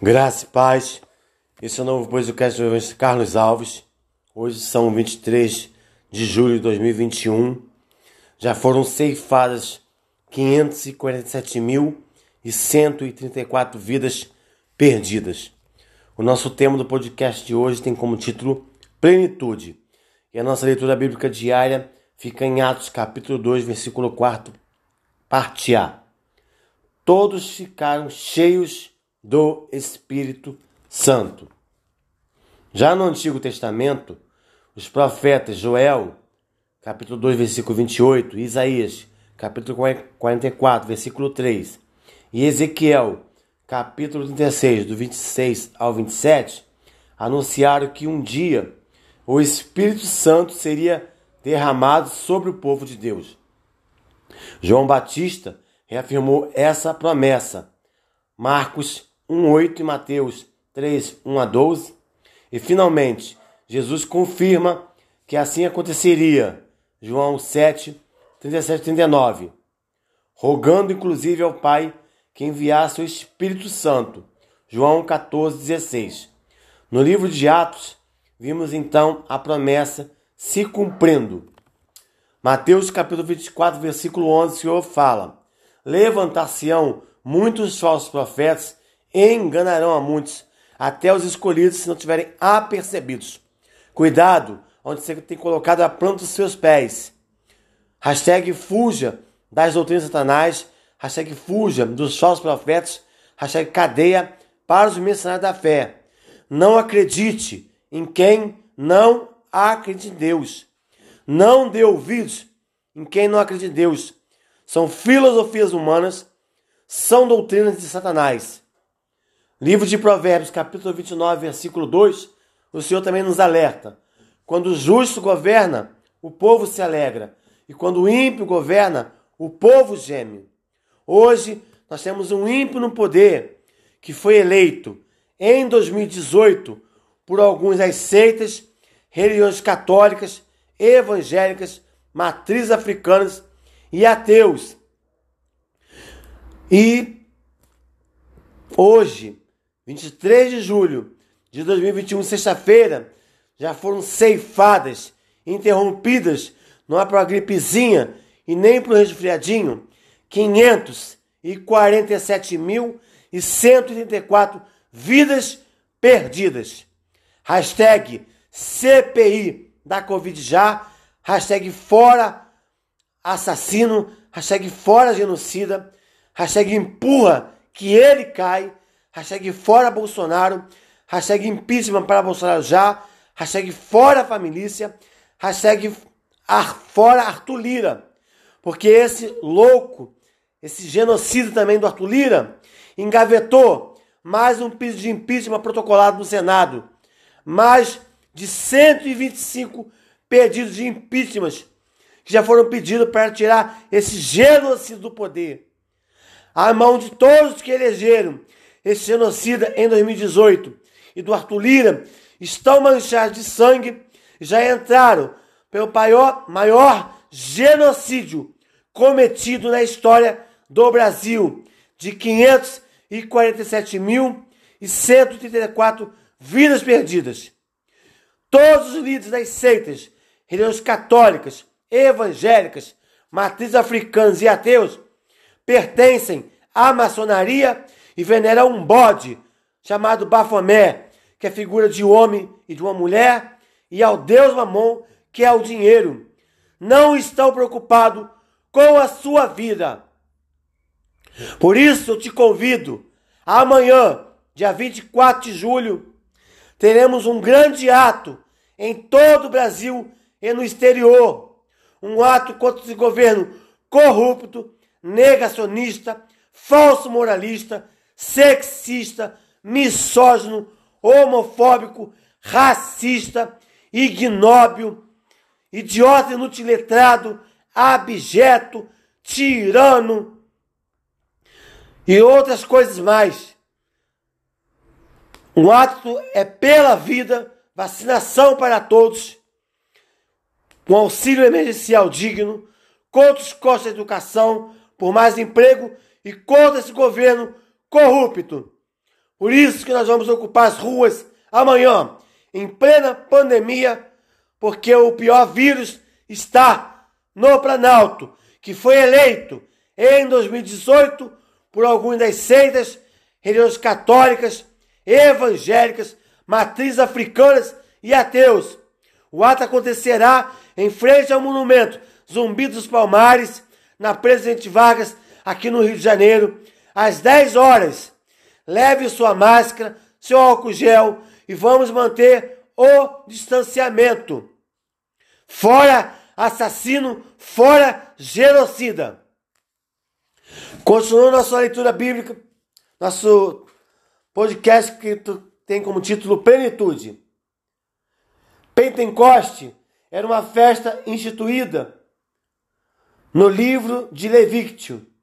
Graça e paz. Esse é o novo podcast do Evangelho Carlos Alves. Hoje são 23 de julho de 2021. Já foram ceifadas 547.134 vidas perdidas. O nosso tema do podcast de hoje tem como título Plenitude. E a nossa leitura bíblica diária fica em Atos capítulo 2, versículo 4, parte A. Todos ficaram cheios do Espírito Santo. Já no Antigo Testamento, os profetas Joel, capítulo 2, versículo 28, Isaías, capítulo 44, versículo 3, e Ezequiel, capítulo 36, do 26 ao 27, anunciaram que um dia o Espírito Santo seria derramado sobre o povo de Deus. João Batista reafirmou essa promessa. Marcos 1:8 e Mateus 3, 1 a 12. E finalmente, Jesus confirma que assim aconteceria. João 7, 37 e 39. Rogando inclusive ao Pai que enviasse o Espírito Santo. João 14, 16. No livro de Atos, vimos então a promessa se cumprindo. Mateus capítulo 24, versículo 11, o Senhor fala: Levantar-se-ão muitos falsos profetas enganarão a muitos, até os escolhidos se não tiverem apercebidos. Cuidado onde você tem colocado a planta dos seus pés. Hashtag fuja das doutrinas Satanás. Hashtag fuja dos falsos profetas. Hashtag cadeia para os mercenários da fé. Não acredite em quem não acredita em Deus. Não dê ouvidos em quem não acredita em Deus. São filosofias humanas, são doutrinas de Satanás. Livro de Provérbios, capítulo 29, versículo 2, o Senhor também nos alerta. Quando o justo governa, o povo se alegra, e quando o ímpio governa, o povo geme. Hoje, nós temos um ímpio no poder que foi eleito em 2018 por alguns das seitas, religiões católicas, evangélicas, matrizes africanas e ateus. E hoje 23 de julho de 2021, sexta-feira, já foram ceifadas, interrompidas, não é para a gripezinha e nem para o resfriadinho, 547.134 vidas perdidas. Hashtag CPI da Covid já, hashtag fora assassino, hashtag fora genocida, hashtag empurra que ele cai, hashtag fora Bolsonaro, hashtag impeachment para Bolsonaro já, hashtag fora família, hashtag ar, fora Arthur Lira. Porque esse louco, esse genocídio também do Arthur Lira, engavetou mais um pedido de impeachment protocolado no Senado. Mais de 125 pedidos de impeachment que já foram pedidos para tirar esse genocídio do poder. A mão de todos que elegeram esse genocida em 2018 e do Arthur Lira estão manchados de sangue já entraram pelo maior, maior genocídio cometido na história do Brasil, de 547.134 vidas perdidas. Todos os líderes das seitas, religiões católicas, evangélicas, matrizes africanas e ateus pertencem à maçonaria e venera um bode chamado Bafomé, que é figura de um homem e de uma mulher, e ao deus Mamon, que é o dinheiro. Não estão preocupados com a sua vida. Por isso eu te convido, amanhã, dia 24 de julho, teremos um grande ato em todo o Brasil e no exterior. Um ato contra esse governo corrupto, negacionista, falso moralista, sexista, misógino, homofóbico, racista, ignóbil, idiota inutiletrado, abjeto, tirano e outras coisas mais. Um ato é pela vida, vacinação para todos, um auxílio emergencial digno, contra os costos da educação, por mais emprego e contra esse governo corrupto. Por isso que nós vamos ocupar as ruas amanhã, em plena pandemia, porque o pior vírus está no Planalto, que foi eleito em 2018 por algumas das seitas religiosas católicas, evangélicas, matrizes africanas e ateus. O ato acontecerá em frente ao monumento Zumbi dos Palmares, na Presidente Vargas, aqui no Rio de Janeiro, às 10 horas. Leve sua máscara, seu álcool gel e vamos manter o distanciamento. Fora assassino, fora genocida. Continuando nossa leitura bíblica, nosso podcast que tem como título Plenitude. Pentecoste era uma festa instituída no livro de Levítico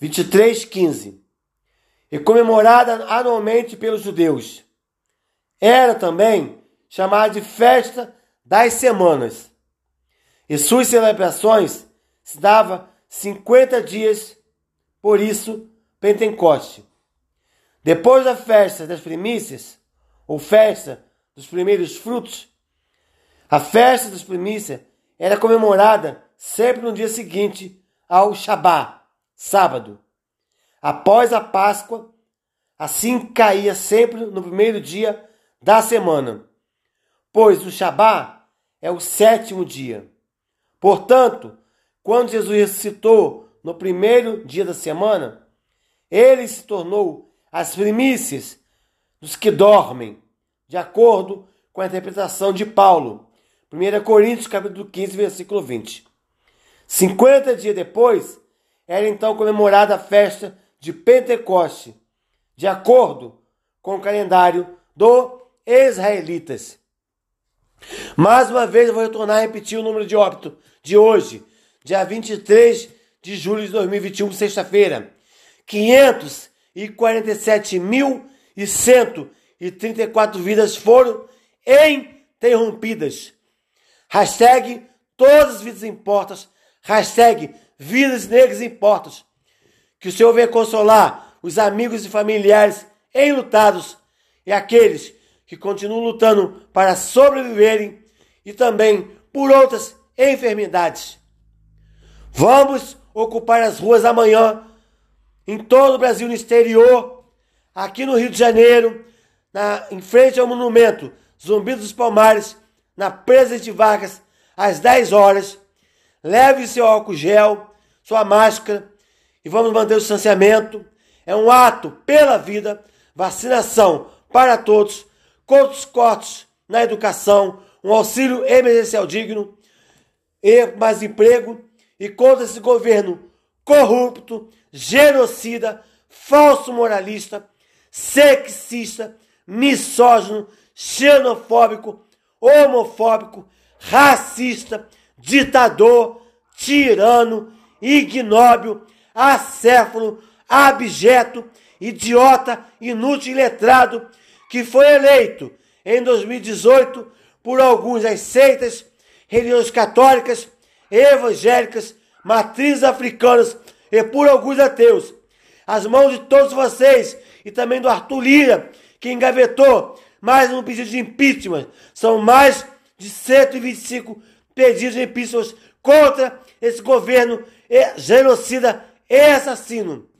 23:15 e comemorada anualmente pelos judeus. Era também chamada de festa das semanas. E suas celebrações se dava 50 dias, por isso Pentecoste. Depois da festa das primícias, ou festa dos primeiros frutos, a festa das primícias era comemorada sempre no dia seguinte ao Shabá, sábado. Após a Páscoa, assim caía sempre no primeiro dia da semana, pois o Shabá é o sétimo dia. Portanto, quando Jesus ressuscitou no primeiro dia da semana, ele se tornou as primícias dos que dormem, de acordo com a interpretação de Paulo. 1 Coríntios capítulo 15, versículo 20. 50 dias depois, era então comemorada a festa de Pentecoste, de acordo com o calendário dos israelitas. Mais uma vez eu vou retornar a repetir o número de óbito de hoje, dia 23 de julho de 2021, sexta-feira. 547.134 vidas foram interrompidas. Hashtag todas as vidas importam. Hashtag vidas negras importam. Que o Senhor venha consolar os amigos e familiares enlutados e aqueles que continuam lutando para sobreviverem e também por outras enfermidades. Vamos ocupar as ruas amanhã em todo o Brasil, no exterior, aqui no Rio de Janeiro, na, em frente ao monumento Zumbi dos Palmares, na Presidente Vargas, às 10 horas. Leve seu álcool gel, sua máscara e vamos manter o distanciamento. É um ato pela vida, vacinação para todos, contra os cortes na educação, um auxílio emergencial digno e mais emprego e contra esse governo corrupto, genocida, falso moralista, sexista, misógino, xenofóbico, homofóbico, racista, ditador, tirano, ignóbil, acéfalo, abjeto, idiota, inútil e letrado, que foi eleito em 2018 por alguns das seitas, religiões católicas, evangélicas, matrizes africanas e por alguns ateus. As mãos de todos vocês e também do Arthur Lira, que engavetou mais um pedido de impeachment. São mais de 125 pedidos de impeachment contra esse governo genocida e assassino.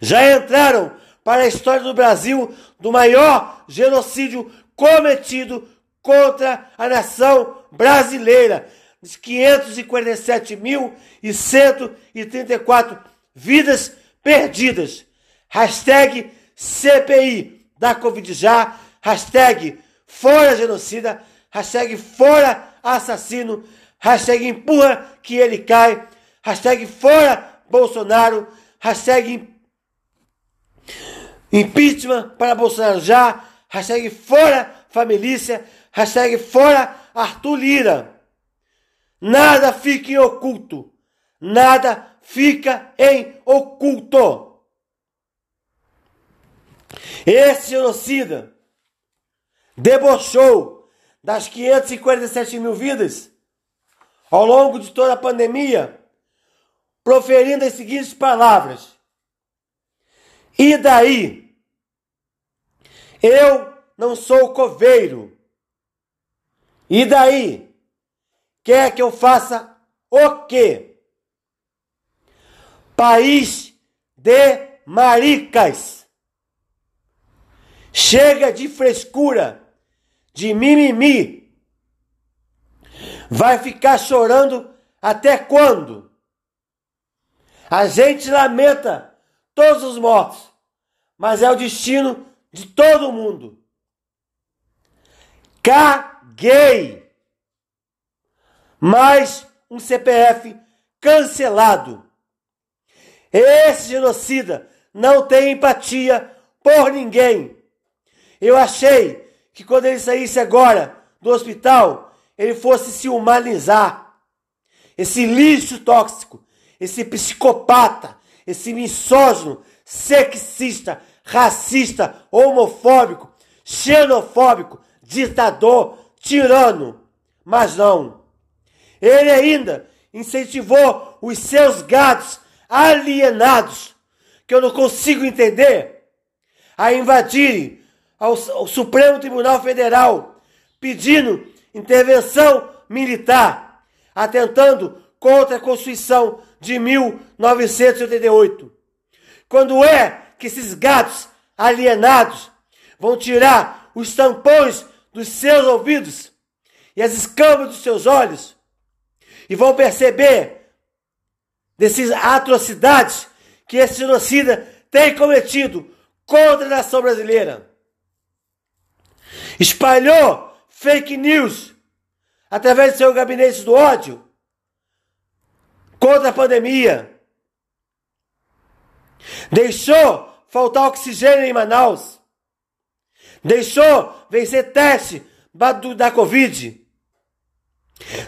Já entraram para a história do Brasil do maior genocídio cometido contra a nação brasileira. 547.134 vidas perdidas. Hashtag CPI da Covid já. Hashtag fora genocida. Hashtag fora assassino. Hashtag empurra que ele cai. Hashtag fora Bolsonaro. Hashtag impeachment para Bolsonaro já. Hashtag fora família. Hashtag fora Arthur Lira. Nada fica em oculto. Nada fica em oculto. Esse genocida debochou das 547 mil vidas ao longo de toda a pandemia, proferindo as seguintes palavras: E daí? Eu não sou coveiro. E daí? Quer que eu faça o quê? País de maricas. Chega de frescura, de mimimi. Vai ficar chorando até quando? A gente lamenta todos os mortos, mas é o destino de todo mundo. Caguei! Mais um CPF cancelado. Esse genocida não tem empatia por ninguém. Eu achei que quando ele saísse agora do hospital, ele fosse se humanizar. Esse lixo tóxico, esse psicopata, esse misógino, sexista, racista, homofóbico, xenofóbico, ditador, tirano. Mas não. Ele ainda incentivou os seus gatos alienados, que eu não consigo entender, a invadirem ao, ao Supremo Tribunal Federal, pedindo intervenção militar, atentando contra a Constituição de 1988. Quando é que esses gatos alienados vão tirar os tampões dos seus ouvidos e as escamas dos seus olhos e vão perceber dessas atrocidades que esse genocida tem cometido contra a nação brasileira. Espalhou fake news através de seu gabinete do ódio contra a pandemia. Deixou faltar oxigênio em Manaus. Deixou vencer teste da Covid.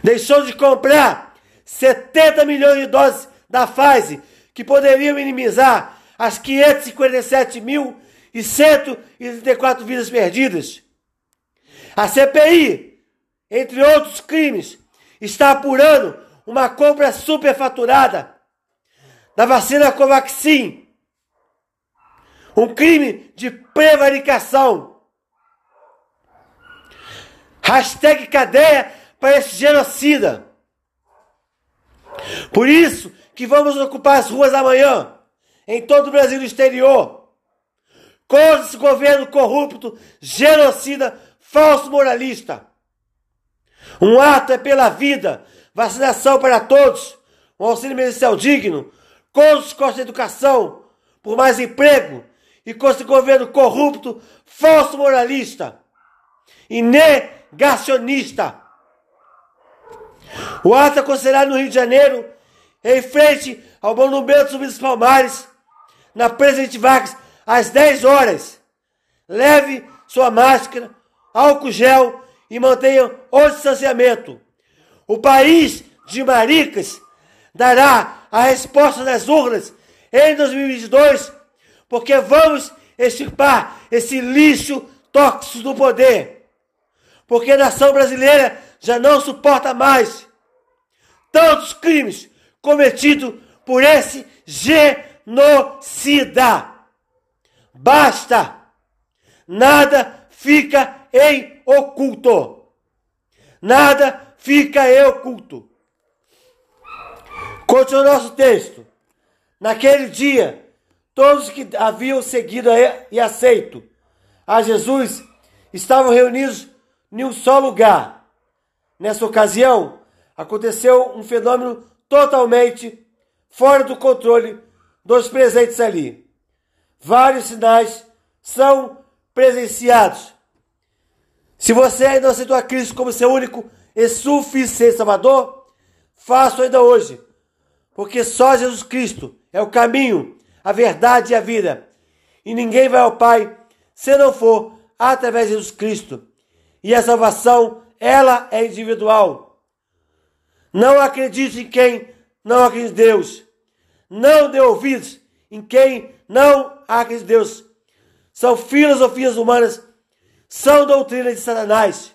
Deixou de comprar 70 milhões de doses da Pfizer, que poderiam minimizar as 557.134 vidas perdidas. A CPI, entre outros crimes, está apurando uma compra superfaturada da vacina Covaxin. Um crime de prevaricação. Hashtag cadeia para esse genocida. Por isso que vamos ocupar as ruas amanhã, em todo o Brasil e exterior, contra esse governo corrupto, genocida, falso moralista. Um ato é pela vida, vacinação para todos, um auxílio emergencial digno, contra os costos da educação, por mais emprego, e contra esse governo corrupto, falso moralista e negacionista. O ato acontecerá no Rio de Janeiro, em frente ao Monumento Zumbi dos Palmares, na Presidente Vargas, às 10 horas. Leve sua máscara, álcool gel e mantenha o distanciamento. O país de maricas dará a resposta nas urnas em 2022, porque vamos extirpar esse lixo tóxico do poder. Porque a nação brasileira já não suporta mais tantos crimes cometidos por esse genocida. Basta! Nada fica em oculto. Nada fica em oculto. Continua o nosso texto. Naquele dia, todos que haviam seguido e aceito a Jesus estavam reunidos em um só lugar. Nessa ocasião, aconteceu um fenômeno totalmente fora do controle dos presentes ali. Vários sinais são presenciados. Se você ainda aceitou a Cristo como seu único e suficiente Salvador, faça ainda hoje, porque só Jesus Cristo é o caminho, a verdade e a vida. E ninguém vai ao Pai se não for através de Jesus Cristo. E a salvação, ela é individual. Não acredite em quem não acredita em Deus. Não dê ouvidos em quem não acredita em Deus. São filosofias humanas, são doutrinas de Satanás.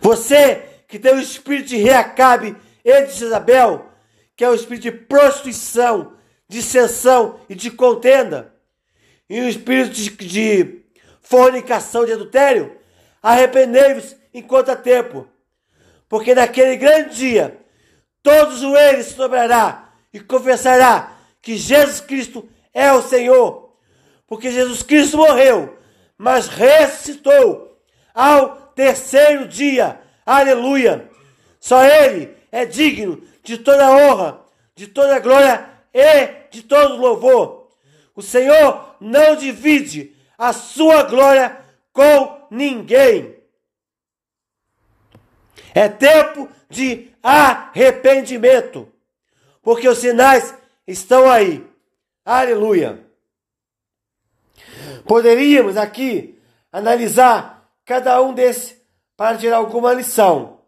Você que tem o espírito de Reacabe e de Isabel, que é o espírito de prostituição, dissensão e de contenda, e o espírito de, de fornicação, de adultério, arrependei-vos enquanto há tempo. Porque naquele grande dia, todos os joelhos se dobrará e confessará que Jesus Cristo é o Senhor. Porque Jesus Cristo morreu, mas ressuscitou ao terceiro dia. Aleluia! Só Ele é digno de toda honra, de toda glória e de todo louvor. O Senhor não divide a sua glória com ninguém. É tempo de arrependimento, porque os sinais estão aí. Aleluia. Poderíamos aqui analisar cada um desses para tirar alguma lição,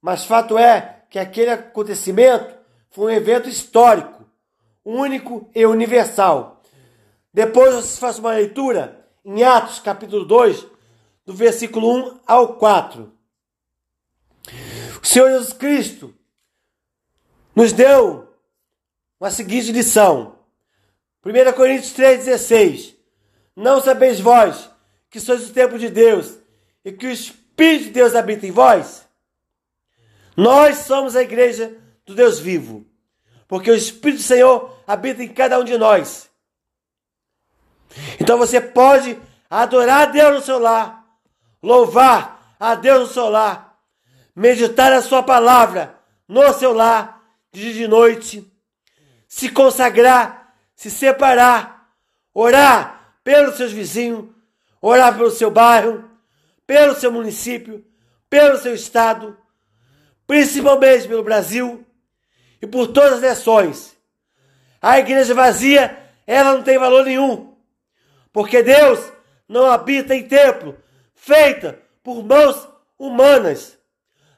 mas fato é que aquele acontecimento foi um evento histórico, único e universal. Depois você faz uma leitura em Atos capítulo 2, do versículo 1 ao 4. O Senhor Jesus Cristo nos deu uma seguinte lição. 1 Coríntios 3,16 Não sabeis vós que sois o templo de Deus e que o Espírito de Deus habita em vós? Nós somos a igreja do Deus vivo, porque o Espírito do Senhor habita em cada um de nós. Então você pode adorar a Deus no seu lar, louvar a Deus no seu lar, meditar a sua palavra no seu lar, de dia e de noite, se consagrar, se separar, orar pelos seus vizinhos, orar pelo seu bairro, pelo seu município, pelo seu estado, principalmente pelo Brasil e por todas as nações. A igreja vazia, ela não tem valor nenhum. Porque Deus não habita em templo feita por mãos humanas.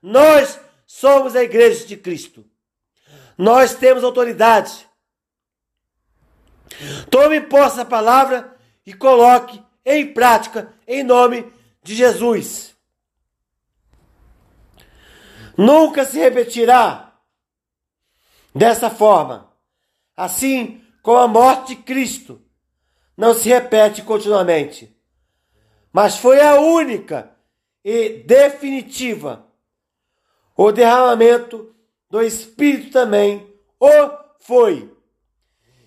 Nós somos a igreja de Cristo. Nós temos autoridade. Tome posse da palavra e coloque em prática em nome de Jesus. Nunca se repetirá dessa forma, assim como a morte de Cristo não se repete continuamente, mas foi a única e definitiva. O derramamento do Espírito também o foi.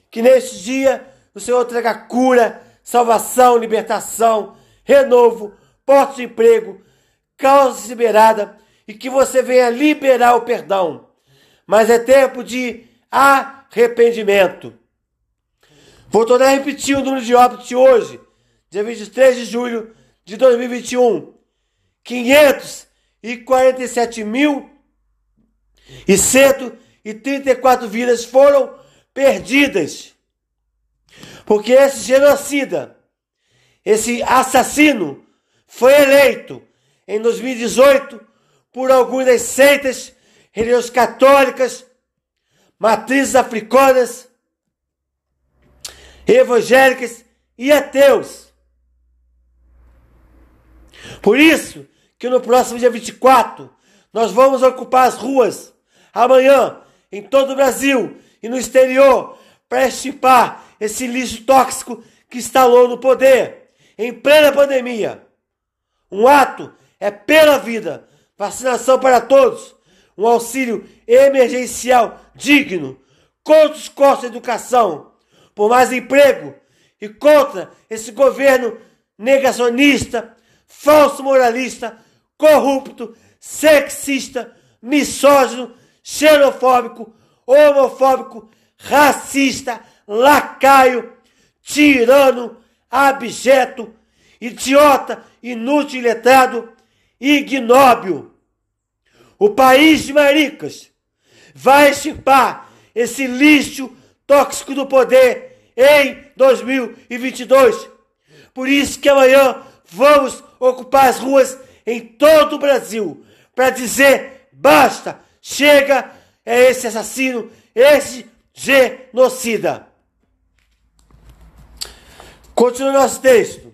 Que neste dia o Senhor traga cura, salvação, libertação, renovo, porta de emprego, causa liberada e que você venha liberar o perdão. Mas é tempo de arrependimento. Vou tornar a repetir o número de óbitos de hoje, dia 23 de julho de 2021. 547 mil e 134 vidas foram perdidas. Porque esse genocida, esse assassino, foi eleito em 2018 por algumas seitas religiosas católicas, matrizes africanas, evangélicas e ateus. Por isso que no próximo dia 24 nós vamos ocupar as ruas amanhã em todo o Brasil e no exterior para extirpar esse lixo tóxico que instalou no poder em plena pandemia. Um ato é pela vida, vacinação para todos, um auxílio emergencial digno, contra os costos da educação, por mais emprego e contra esse governo negacionista, falso moralista, corrupto, sexista, misógino, xenofóbico, homofóbico, racista, lacaio, tirano, abjeto, idiota, inútil, letrado, ignóbil. O país de maricas vai extirpar esse lixo tóxico do poder em 2022. Por isso que amanhã vamos ocupar as ruas em todo o Brasil para dizer basta, chega é esse assassino, esse genocida. Continua nosso texto.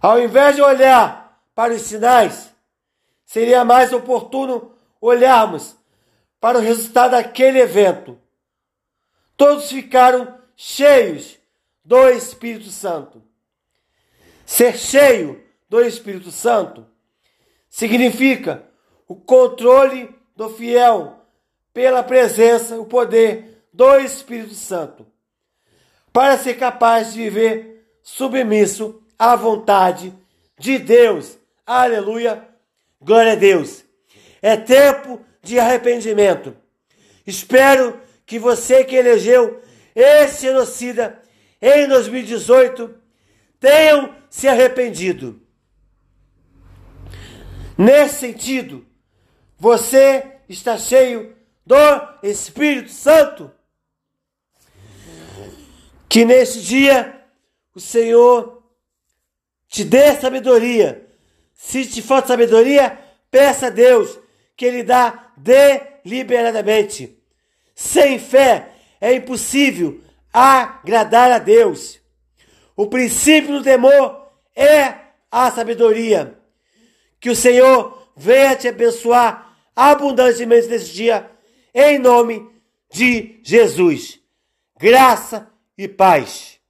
Ao invés de olhar para os sinais, seria mais oportuno olharmos para o resultado daquele evento. Todos ficaram cheios do Espírito Santo. Ser cheio do Espírito Santo significa o controle do fiel pela presença, o poder do Espírito Santo, para ser capaz de viver submisso à vontade de Deus. Aleluia! Glória a Deus! É tempo de arrependimento. Espero que você que elegeu esse genocida em 2018 tenham se arrependido. Nesse sentido, você está cheio do Espírito Santo. Que neste dia o Senhor te dê sabedoria. Se te falta sabedoria, peça a Deus que Ele dá deliberadamente. Sem fé é impossível agradar a Deus. O princípio do temor é a sabedoria. Que o Senhor venha te abençoar abundantemente nesse dia, em nome de Jesus. Graça e paz.